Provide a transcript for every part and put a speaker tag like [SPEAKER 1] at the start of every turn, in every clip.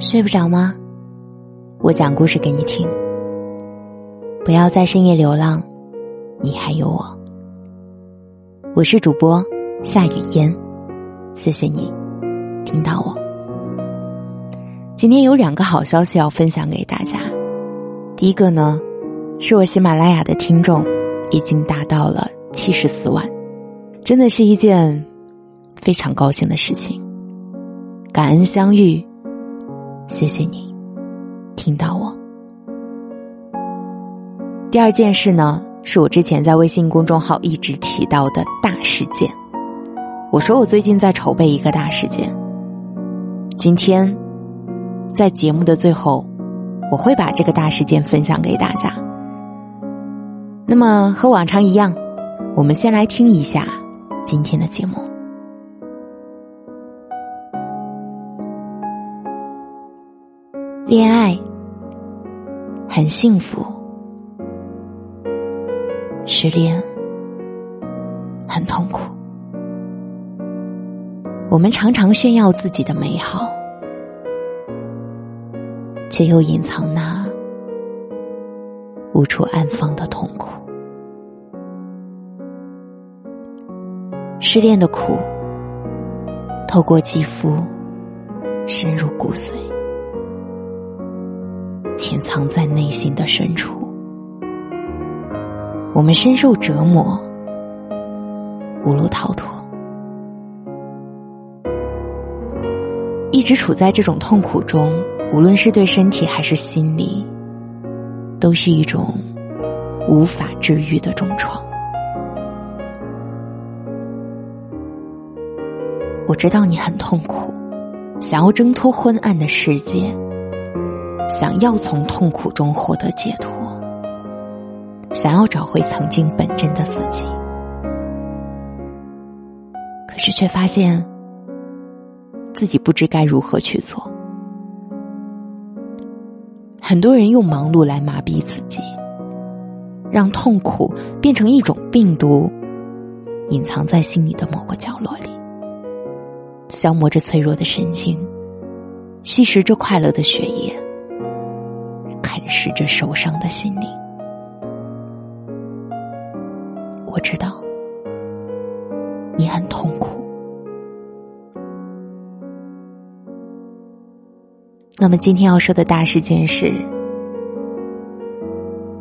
[SPEAKER 1] 睡不着吗？我讲故事给你听。不要在深夜流浪，你还有我。我是主播夏雨嫣，谢谢你听到我。今天有两个好消息要分享给大家。第一个呢，是我喜马拉雅的听众已经达到了七十四万，真的是一件非常高兴的事情。感恩相遇。谢谢你，听到我。第二件事呢，是我之前在微信公众号一直提到的大事件。我说我最近在筹备一个大事件。今天，在节目的最后，我会把这个大事件分享给大家。那么和往常一样，我们先来听一下今天的节目。恋爱很幸福，失恋很痛苦。我们常常炫耀自己的美好，却又隐藏那无处安放的痛苦。失恋的苦，透过肌肤深入骨髓。藏在内心的深处，我们深受折磨，无路逃脱，一直处在这种痛苦中，无论是对身体还是心理，都是一种无法治愈的重创。我知道你很痛苦，想要挣脱昏暗的世界。想要从痛苦中获得解脱，想要找回曾经本真的自己，可是却发现自己不知该如何去做。很多人用忙碌来麻痹自己，让痛苦变成一种病毒，隐藏在心里的某个角落里，消磨着脆弱的神经，吸食着快乐的血液。啃食着受伤的心灵，我知道你很痛苦。那么今天要说的大事件是，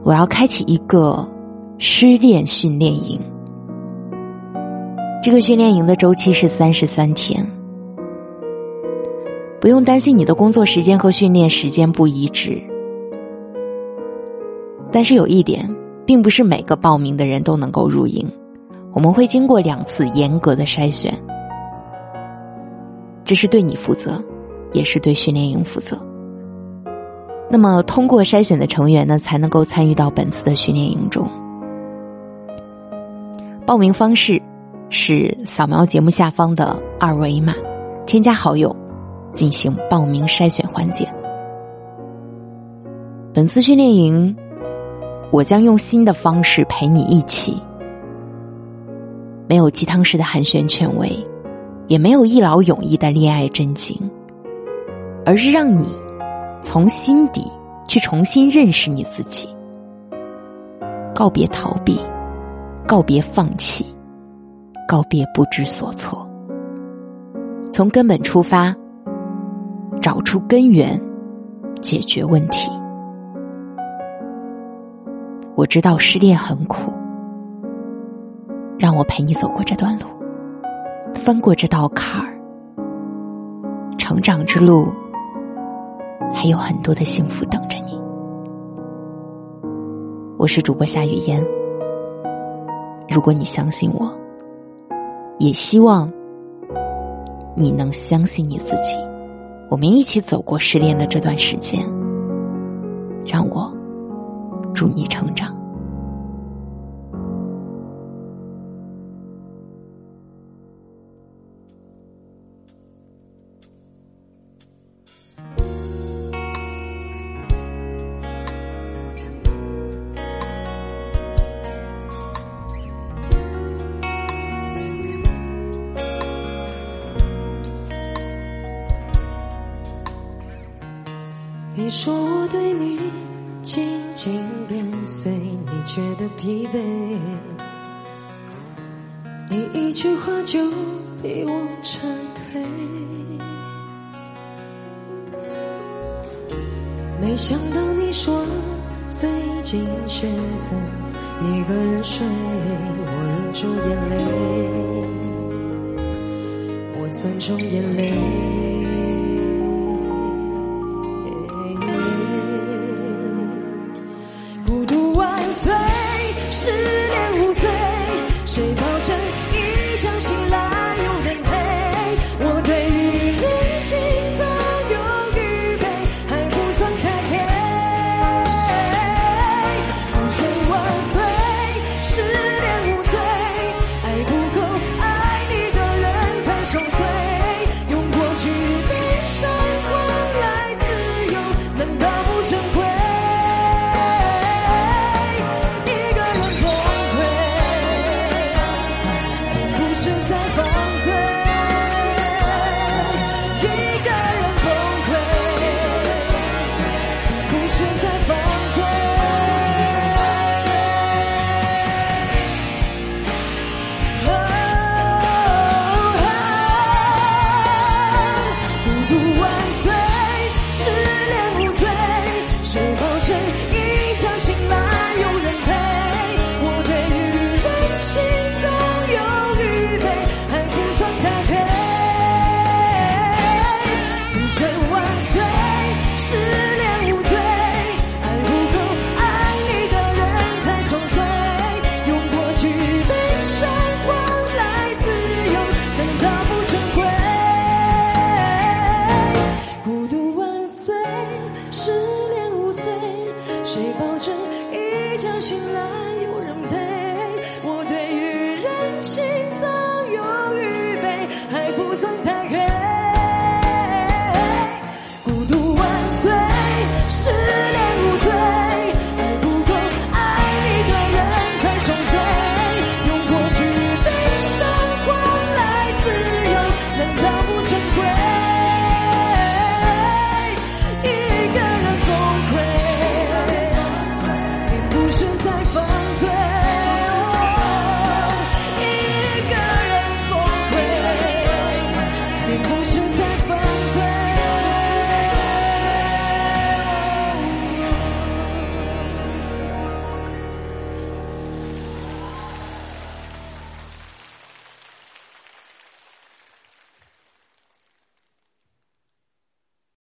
[SPEAKER 1] 我要开启一个失恋训练营。这个训练营的周期是三十三天，不用担心你的工作时间和训练时间不一致。但是有一点，并不是每个报名的人都能够入营，我们会经过两次严格的筛选，这是对你负责，也是对训练营负责。那么通过筛选的成员呢，才能够参与到本次的训练营中。报名方式是扫描节目下方的二维码，添加好友，进行报名筛选环节。本次训练营。我将用新的方式陪你一起，没有鸡汤式的寒暄劝慰，也没有一劳永逸的恋爱真情，而是让你从心底去重新认识你自己，告别逃避，告别放弃，告别不知所措，从根本出发，找出根源，解决问题。我知道失恋很苦，让我陪你走过这段路，翻过这道坎儿。成长之路还有很多的幸福等着你。我是主播夏雨嫣，如果你相信我，也希望你能相信你自己。我们一起走过失恋的这段时间，让我。祝你成长。
[SPEAKER 2] 你说我对你紧紧跟随，你觉得疲惫，你一句话就逼我撤退。没想到你说最近选择一个人睡，我忍住眼泪，我尊重眼泪。